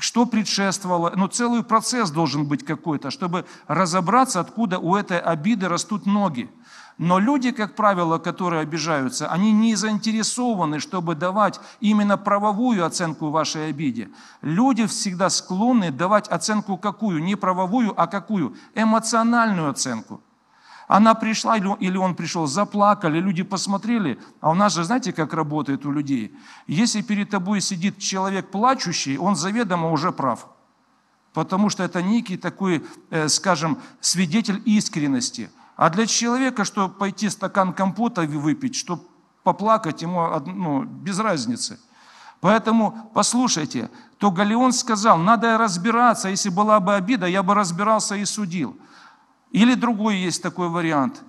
что предшествовало. Ну, целый процесс должен быть какой-то, чтобы разобраться, откуда у этой обиды растут ноги. Но люди, как правило, которые обижаются, они не заинтересованы, чтобы давать именно правовую оценку вашей обиде. Люди всегда склонны давать оценку какую? Не правовую, а какую? Эмоциональную оценку. Она пришла или он пришел, заплакали, люди посмотрели. А у нас же, знаете, как работает у людей? Если перед тобой сидит человек плачущий, он заведомо уже прав. Потому что это некий такой, э, скажем, свидетель искренности. А для человека, что пойти стакан компота выпить, что поплакать ему ну, без разницы. Поэтому послушайте, то Галеон сказал, надо разбираться, если была бы обида, я бы разбирался и судил. Или другой есть такой вариант.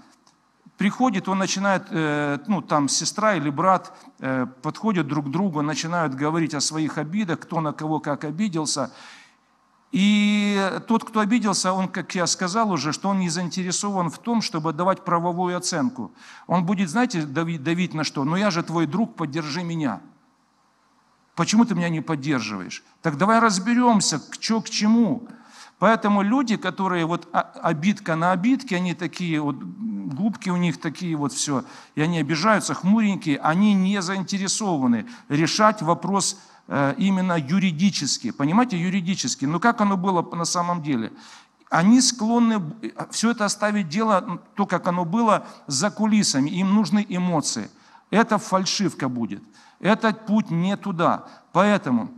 Приходит, он начинает, э, ну там сестра или брат э, подходят друг к другу, начинают говорить о своих обидах, кто на кого как обиделся. И тот, кто обиделся, он, как я сказал уже, что он не заинтересован в том, чтобы давать правовую оценку. Он будет, знаете, давить, давить на что? Ну я же твой друг, поддержи меня. Почему ты меня не поддерживаешь? Так давай разберемся, чё, к чему. Поэтому люди, которые вот обидка на обидке, они такие вот, губки у них такие вот все, и они обижаются, хмуренькие, они не заинтересованы решать вопрос э, именно юридически, понимаете, юридически. Но как оно было на самом деле? Они склонны все это оставить дело, то, как оно было, за кулисами. Им нужны эмоции. Это фальшивка будет. Этот путь не туда. Поэтому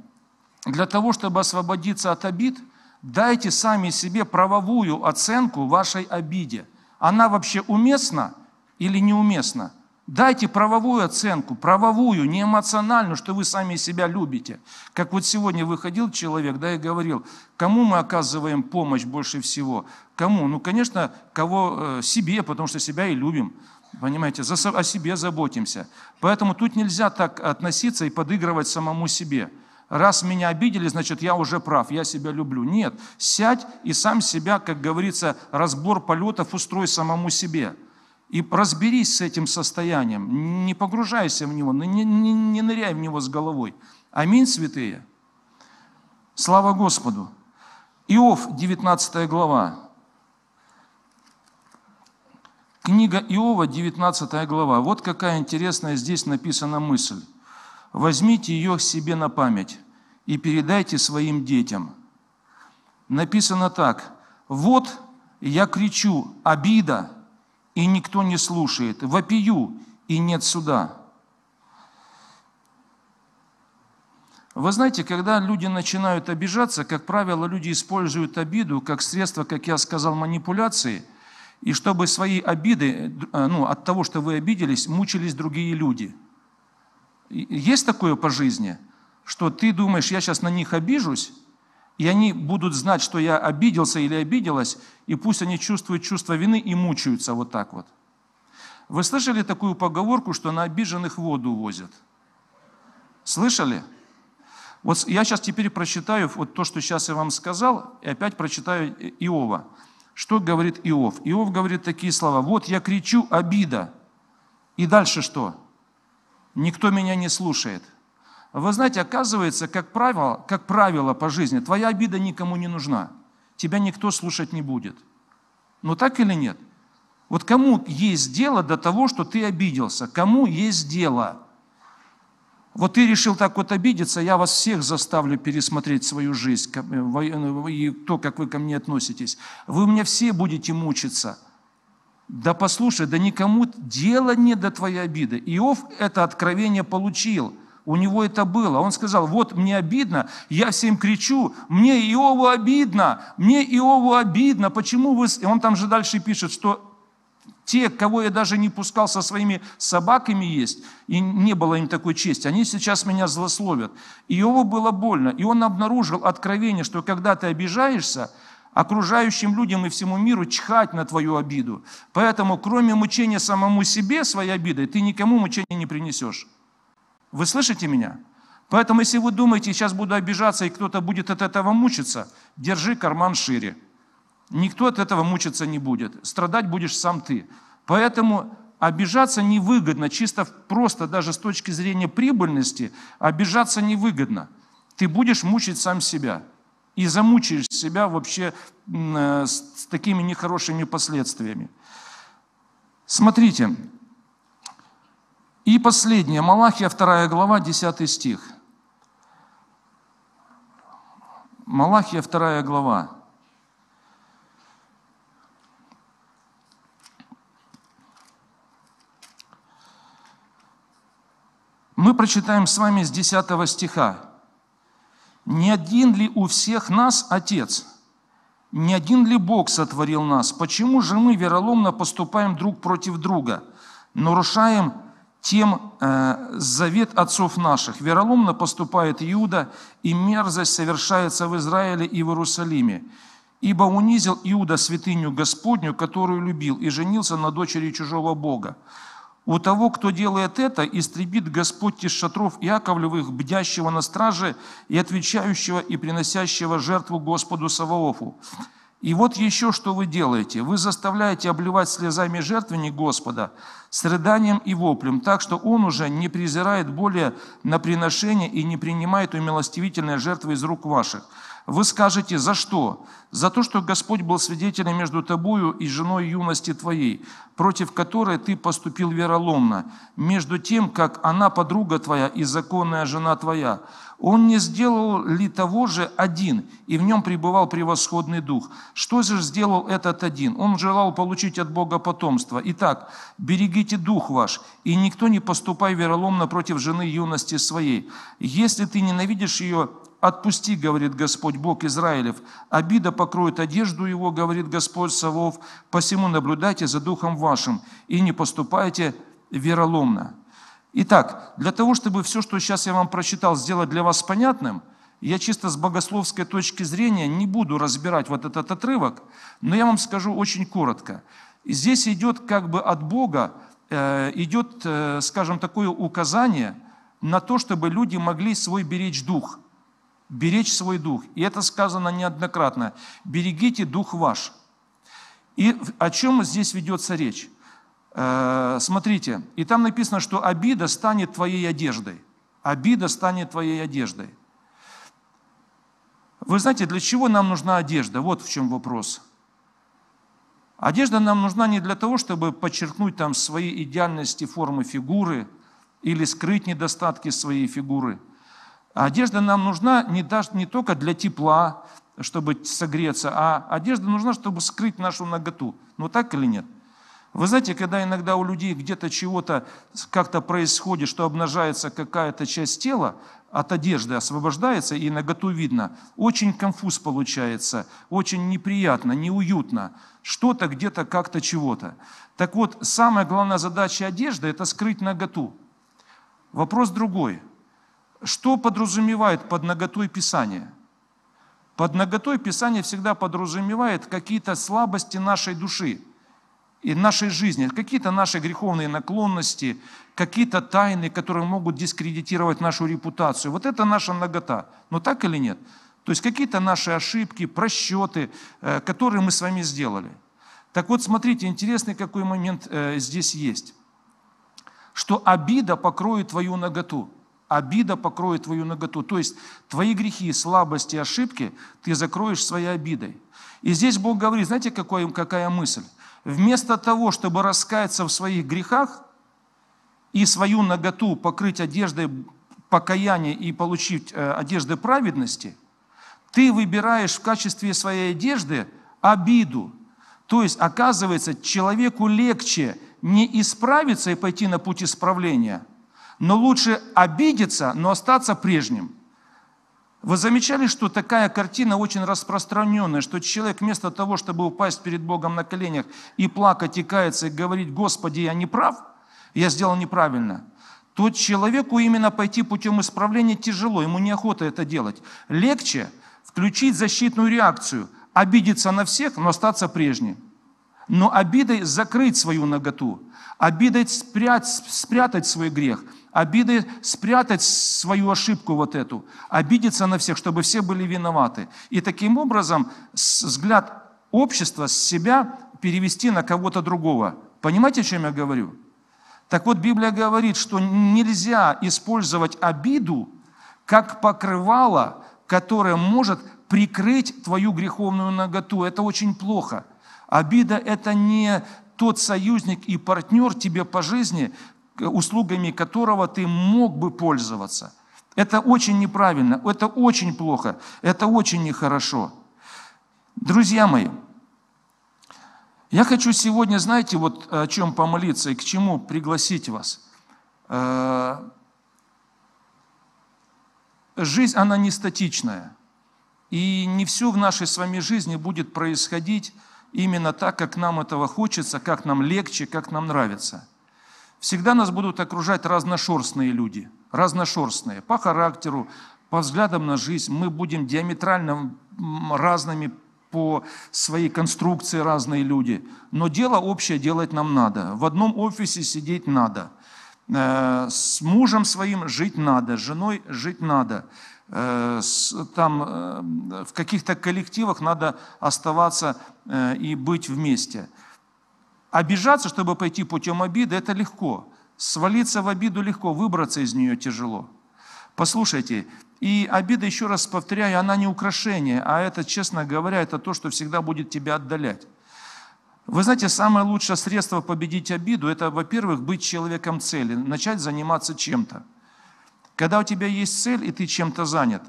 для того, чтобы освободиться от обид – Дайте сами себе правовую оценку вашей обиде. Она вообще уместна или неуместна? Дайте правовую оценку, правовую, не эмоциональную, что вы сами себя любите. Как вот сегодня выходил человек, да, и говорил, кому мы оказываем помощь больше всего? Кому? Ну, конечно, кого э, себе, потому что себя и любим. Понимаете, за, о себе заботимся. Поэтому тут нельзя так относиться и подыгрывать самому себе раз меня обидели, значит, я уже прав, я себя люблю. Нет, сядь и сам себя, как говорится, разбор полетов устрой самому себе. И разберись с этим состоянием, не погружайся в него, не, не, не ныряй в него с головой. Аминь, святые. Слава Господу. Иов, 19 глава. Книга Иова, 19 глава. Вот какая интересная здесь написана мысль. Возьмите ее себе на память и передайте своим детям. Написано так. Вот я кричу, обида, и никто не слушает. Вопию, и нет суда. Вы знаете, когда люди начинают обижаться, как правило, люди используют обиду как средство, как я сказал, манипуляции, и чтобы свои обиды, э, ну, от того, что вы обиделись, мучились другие люди – есть такое по жизни, что ты думаешь, я сейчас на них обижусь, и они будут знать, что я обиделся или обиделась, и пусть они чувствуют чувство вины и мучаются вот так вот. Вы слышали такую поговорку, что на обиженных воду возят? Слышали? Вот я сейчас теперь прочитаю вот то, что сейчас я вам сказал, и опять прочитаю Иова. Что говорит Иов? Иов говорит такие слова. Вот я кричу обида. И дальше что? Никто меня не слушает. Вы знаете, оказывается, как правило, как правило по жизни, твоя обида никому не нужна. Тебя никто слушать не будет. Но так или нет? Вот кому есть дело до того, что ты обиделся? Кому есть дело? Вот ты решил так вот обидеться, я вас всех заставлю пересмотреть свою жизнь и то, как вы ко мне относитесь. Вы мне все будете мучиться – да послушай, да никому дело не до твоей обиды. Иов это откровение получил. У него это было. Он сказал, вот мне обидно, я всем кричу, мне Иову обидно, мне Иову обидно. Почему вы... И он там же дальше пишет, что те, кого я даже не пускал со своими собаками есть, и не было им такой чести, они сейчас меня злословят. Иову было больно, и он обнаружил откровение, что когда ты обижаешься, окружающим людям и всему миру чхать на твою обиду. Поэтому, кроме мучения самому себе своей обидой, ты никому мучения не принесешь. Вы слышите меня? Поэтому, если вы думаете, сейчас буду обижаться, и кто-то будет от этого мучиться, держи карман шире. Никто от этого мучиться не будет. Страдать будешь сам ты. Поэтому обижаться невыгодно, чисто просто даже с точки зрения прибыльности, обижаться невыгодно. Ты будешь мучить сам себя и замучаешь себя вообще э, с такими нехорошими последствиями. Смотрите, и последнее, Малахия 2 глава, 10 стих. Малахия 2 глава. Мы прочитаем с вами с 10 стиха. Не один ли у всех нас Отец? Не один ли Бог сотворил нас? Почему же мы вероломно поступаем друг против друга, нарушаем тем э, завет отцов наших? Вероломно поступает Иуда, и мерзость совершается в Израиле и в Иерусалиме. Ибо унизил Иуда святыню Господню, которую любил, и женился на дочери чужого Бога. У того, кто делает это, истребит Господь из шатров Иаковлевых, бдящего на страже и отвечающего и приносящего жертву Господу Саваофу. И вот еще что вы делаете. Вы заставляете обливать слезами жертвенник Господа с рыданием и воплем, так что Он уже не презирает более на приношение и не принимает умилостивительные жертвы из рук ваших. Вы скажете, за что? За то, что Господь был свидетелем между тобою и женой юности твоей, против которой ты поступил вероломно, между тем, как она подруга твоя и законная жена твоя. Он не сделал ли того же один, и в нем пребывал превосходный дух? Что же сделал этот один? Он желал получить от Бога потомство. Итак, берегите дух ваш, и никто не поступай вероломно против жены юности своей. Если ты ненавидишь ее, Отпусти, говорит Господь Бог Израилев, обида покроет одежду его, говорит Господь Савов, посему наблюдайте за духом вашим и не поступайте вероломно. Итак, для того, чтобы все, что сейчас я вам прочитал, сделать для вас понятным, я чисто с богословской точки зрения не буду разбирать вот этот отрывок, но я вам скажу очень коротко. Здесь идет как бы от Бога, э, идет, э, скажем, такое указание на то, чтобы люди могли свой беречь дух – беречь свой дух. И это сказано неоднократно. Берегите дух ваш. И о чем здесь ведется речь? Э, смотрите, и там написано, что обида станет твоей одеждой. Обида станет твоей одеждой. Вы знаете, для чего нам нужна одежда? Вот в чем вопрос. Одежда нам нужна не для того, чтобы подчеркнуть там свои идеальности формы фигуры или скрыть недостатки своей фигуры – одежда нам нужна не, даже, не только для тепла, чтобы согреться, а одежда нужна, чтобы скрыть нашу наготу. Ну так или нет? Вы знаете, когда иногда у людей где-то чего-то как-то происходит, что обнажается какая-то часть тела, от одежды освобождается и наготу видно, очень конфуз получается, очень неприятно, неуютно, что-то где-то как-то чего-то. Так вот, самая главная задача одежды – это скрыть наготу. Вопрос другой – что подразумевает под наготой Писания? Под наготой Писание всегда подразумевает какие-то слабости нашей души и нашей жизни, какие-то наши греховные наклонности, какие-то тайны, которые могут дискредитировать нашу репутацию. Вот это наша нагота. Но так или нет? То есть какие-то наши ошибки, просчеты, э, которые мы с вами сделали. Так вот, смотрите, интересный какой момент э, здесь есть. Что обида покроет твою наготу обида покроет твою наготу. То есть твои грехи, слабости, ошибки ты закроешь своей обидой. И здесь Бог говорит, знаете, какой, какая мысль? Вместо того, чтобы раскаяться в своих грехах и свою наготу покрыть одеждой покаяния и получить э, одежды праведности, ты выбираешь в качестве своей одежды обиду. То есть, оказывается, человеку легче не исправиться и пойти на путь исправления – но лучше обидеться, но остаться прежним. Вы замечали, что такая картина очень распространенная, что человек вместо того, чтобы упасть перед Богом на коленях и плакать, и каяться, и говорить, Господи, я не прав, я сделал неправильно, то человеку именно пойти путем исправления тяжело, ему неохота это делать. Легче включить защитную реакцию, обидеться на всех, но остаться прежним. Но обидой закрыть свою наготу, обидой спрятать, спрятать свой грех – обиды спрятать свою ошибку вот эту, обидеться на всех, чтобы все были виноваты. И таким образом взгляд общества с себя перевести на кого-то другого. Понимаете, о чем я говорю? Так вот, Библия говорит, что нельзя использовать обиду как покрывало, которое может прикрыть твою греховную наготу. Это очень плохо. Обида – это не тот союзник и партнер тебе по жизни, услугами которого ты мог бы пользоваться. Это очень неправильно, это очень плохо, это очень нехорошо. Друзья мои, я хочу сегодня, знаете, вот о чем помолиться и к чему пригласить вас. Э, жизнь, она не статичная. И не все в нашей с вами жизни будет происходить именно так, как нам этого хочется, как нам легче, как нам нравится – Всегда нас будут окружать разношерстные люди, разношерстные по характеру, по взглядам на жизнь. Мы будем диаметрально разными по своей конструкции разные люди. Но дело общее делать нам надо. В одном офисе сидеть надо. Э, с мужем своим жить надо, с женой жить надо. Э, там э, в каких-то коллективах надо оставаться и быть вместе. Обижаться, чтобы пойти путем обиды, это легко. Свалиться в обиду легко, выбраться из нее тяжело. Послушайте, и обида, еще раз повторяю, она не украшение, а это, честно говоря, это то, что всегда будет тебя отдалять. Вы знаете, самое лучшее средство победить обиду – это, во-первых, быть человеком цели, начать заниматься чем-то. Когда у тебя есть цель, и ты чем-то занят,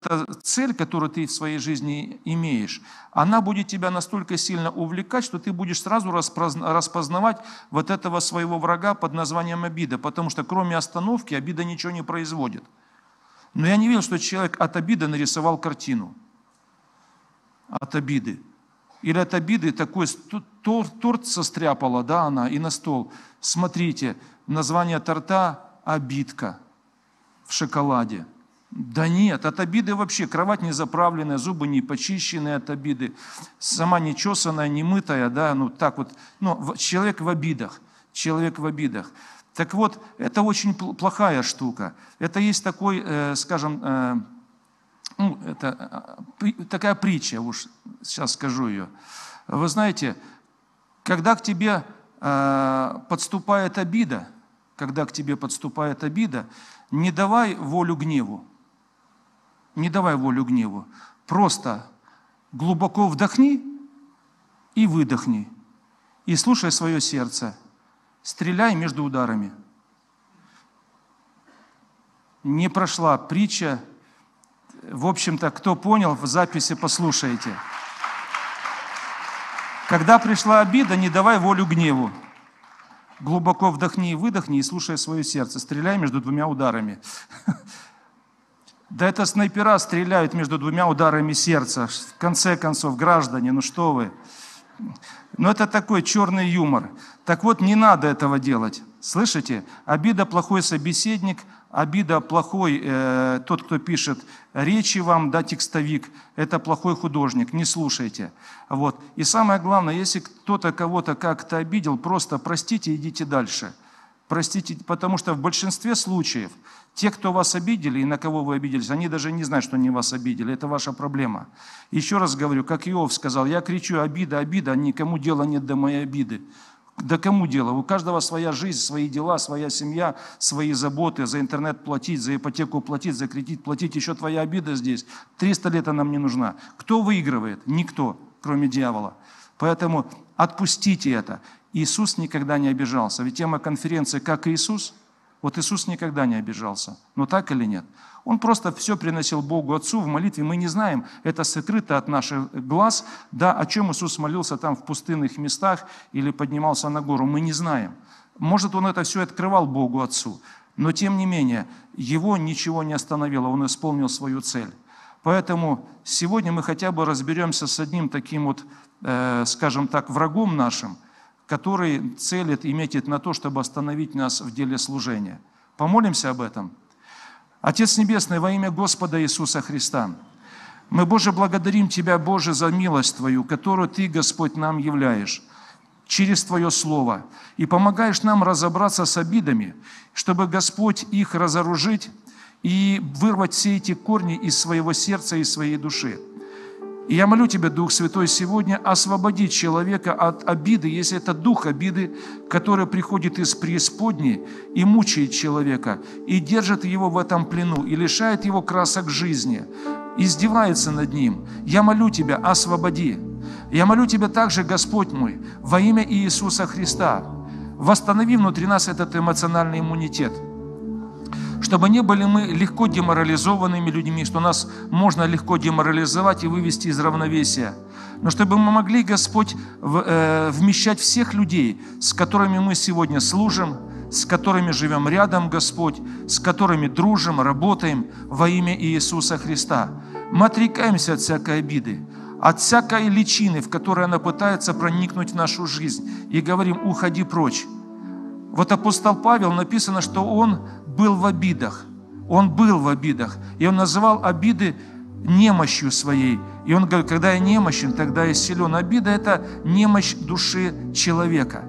эта цель, которую ты в своей жизни имеешь, она будет тебя настолько сильно увлекать, что ты будешь сразу распознавать вот этого своего врага под названием обида, потому что кроме остановки обида ничего не производит. Но я не видел, что человек от обиды нарисовал картину. От обиды. Или от обиды такой торт, торт состряпала, да, она, и на стол. Смотрите, название торта – обидка в шоколаде. Да нет, от обиды вообще кровать не заправленная, зубы не почищенные от обиды, сама не чесанная, не мытая, да, ну так вот, ну, человек в обидах, человек в обидах. Так вот, это очень плохая штука. Это есть такой, э, скажем, э, ну, это э, такая притча, уж сейчас скажу ее. Вы знаете, когда к тебе подступает обида, когда к тебе подступает обида, не давай волю гневу. Не давай волю гневу. Просто глубоко вдохни и выдохни. И слушай свое сердце. Стреляй между ударами. Не прошла притча. В общем-то, кто понял, в записи послушайте. Когда пришла обида, не давай волю гневу. Глубоко вдохни и выдохни и слушай свое сердце. Стреляй между двумя ударами. Да это снайпера стреляют между двумя ударами сердца. В конце концов, граждане, ну что вы. Но это такой черный юмор. Так вот, не надо этого делать. Слышите? Обида плохой собеседник, обида плохой э, тот, кто пишет речи вам, да, текстовик, это плохой художник, не слушайте. Вот. И самое главное, если кто-то кого-то как-то обидел, просто простите, идите дальше. Простите, потому что в большинстве случаев те, кто вас обидели и на кого вы обиделись, они даже не знают, что они вас обидели. Это ваша проблема. Еще раз говорю, как Иов сказал, я кричу обида, обида, никому дела нет до моей обиды. Да кому дело? У каждого своя жизнь, свои дела, своя семья, свои заботы. За интернет платить, за ипотеку платить, за кредит платить. Еще твоя обида здесь. 300 лет она мне нужна. Кто выигрывает? Никто, кроме дьявола. Поэтому отпустите это. Иисус никогда не обижался. Ведь тема конференции «Как Иисус» Вот Иисус никогда не обижался. Но так или нет? Он просто все приносил Богу Отцу в молитве. Мы не знаем, это сокрыто от наших глаз, да, о чем Иисус молился там в пустынных местах или поднимался на гору. Мы не знаем. Может, он это все открывал Богу Отцу. Но тем не менее, его ничего не остановило, он исполнил свою цель. Поэтому сегодня мы хотя бы разберемся с одним таким вот, э, скажем так, врагом нашим – который целит и метит на то, чтобы остановить нас в деле служения. Помолимся об этом. Отец Небесный, во имя Господа Иисуса Христа, мы, Боже, благодарим Тебя, Боже, за милость Твою, которую Ты, Господь, нам являешь через Твое Слово, и помогаешь нам разобраться с обидами, чтобы, Господь, их разоружить и вырвать все эти корни из своего сердца и своей души. И я молю Тебя, Дух Святой, сегодня освободить человека от обиды, если это дух обиды, который приходит из преисподней и мучает человека, и держит его в этом плену, и лишает его красок жизни, издевается над ним. Я молю Тебя, освободи. Я молю Тебя также, Господь мой, во имя Иисуса Христа, восстанови внутри нас этот эмоциональный иммунитет – чтобы не были мы легко деморализованными людьми, что нас можно легко деморализовать и вывести из равновесия, но чтобы мы могли, Господь, э, вмещать всех людей, с которыми мы сегодня служим, с которыми живем рядом, Господь, с которыми дружим, работаем во имя Иисуса Христа. Мы отрекаемся от всякой обиды, от всякой личины, в которой она пытается проникнуть в нашу жизнь, и говорим, уходи прочь. Вот апостол Павел написано, что он был в обидах. Он был в обидах. И он называл обиды немощью своей. И он говорит, когда я немощен, тогда я силен. Обида – это немощь души человека.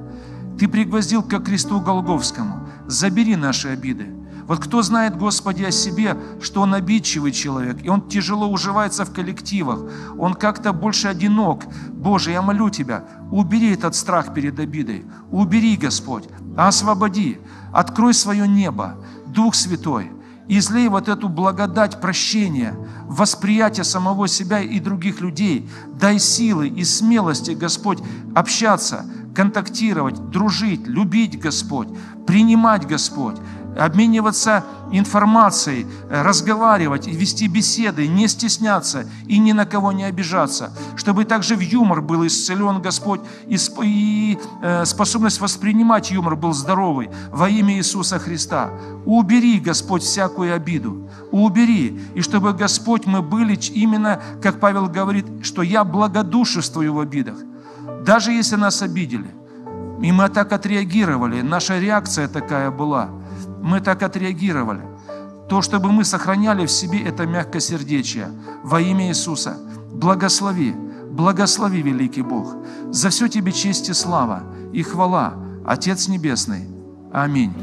Ты пригвоздил к кресту Голговскому. Забери наши обиды. Вот кто знает, Господи, о себе, что он обидчивый человек, и он тяжело уживается в коллективах, он как-то больше одинок. Боже, я молю Тебя, убери этот страх перед обидой, убери, Господь, освободи, открой свое небо, Дух Святой, излей вот эту благодать прощения, восприятия самого себя и других людей. Дай силы и смелости, Господь, общаться, контактировать, дружить, любить, Господь, принимать, Господь, обмениваться информацией, разговаривать вести беседы, не стесняться и ни на кого не обижаться, чтобы также в юмор был исцелен Господь и, и э, способность воспринимать юмор был здоровый во имя Иисуса Христа. Убери, Господь, всякую обиду, убери, и чтобы, Господь, мы были именно, как Павел говорит, что я благодушествую в обидах, даже если нас обидели. И мы так отреагировали, наша реакция такая была – мы так отреагировали. То, чтобы мы сохраняли в себе это мягкосердечие во имя Иисуса. Благослови, благослови, великий Бог. За все Тебе честь и слава и хвала, Отец Небесный. Аминь.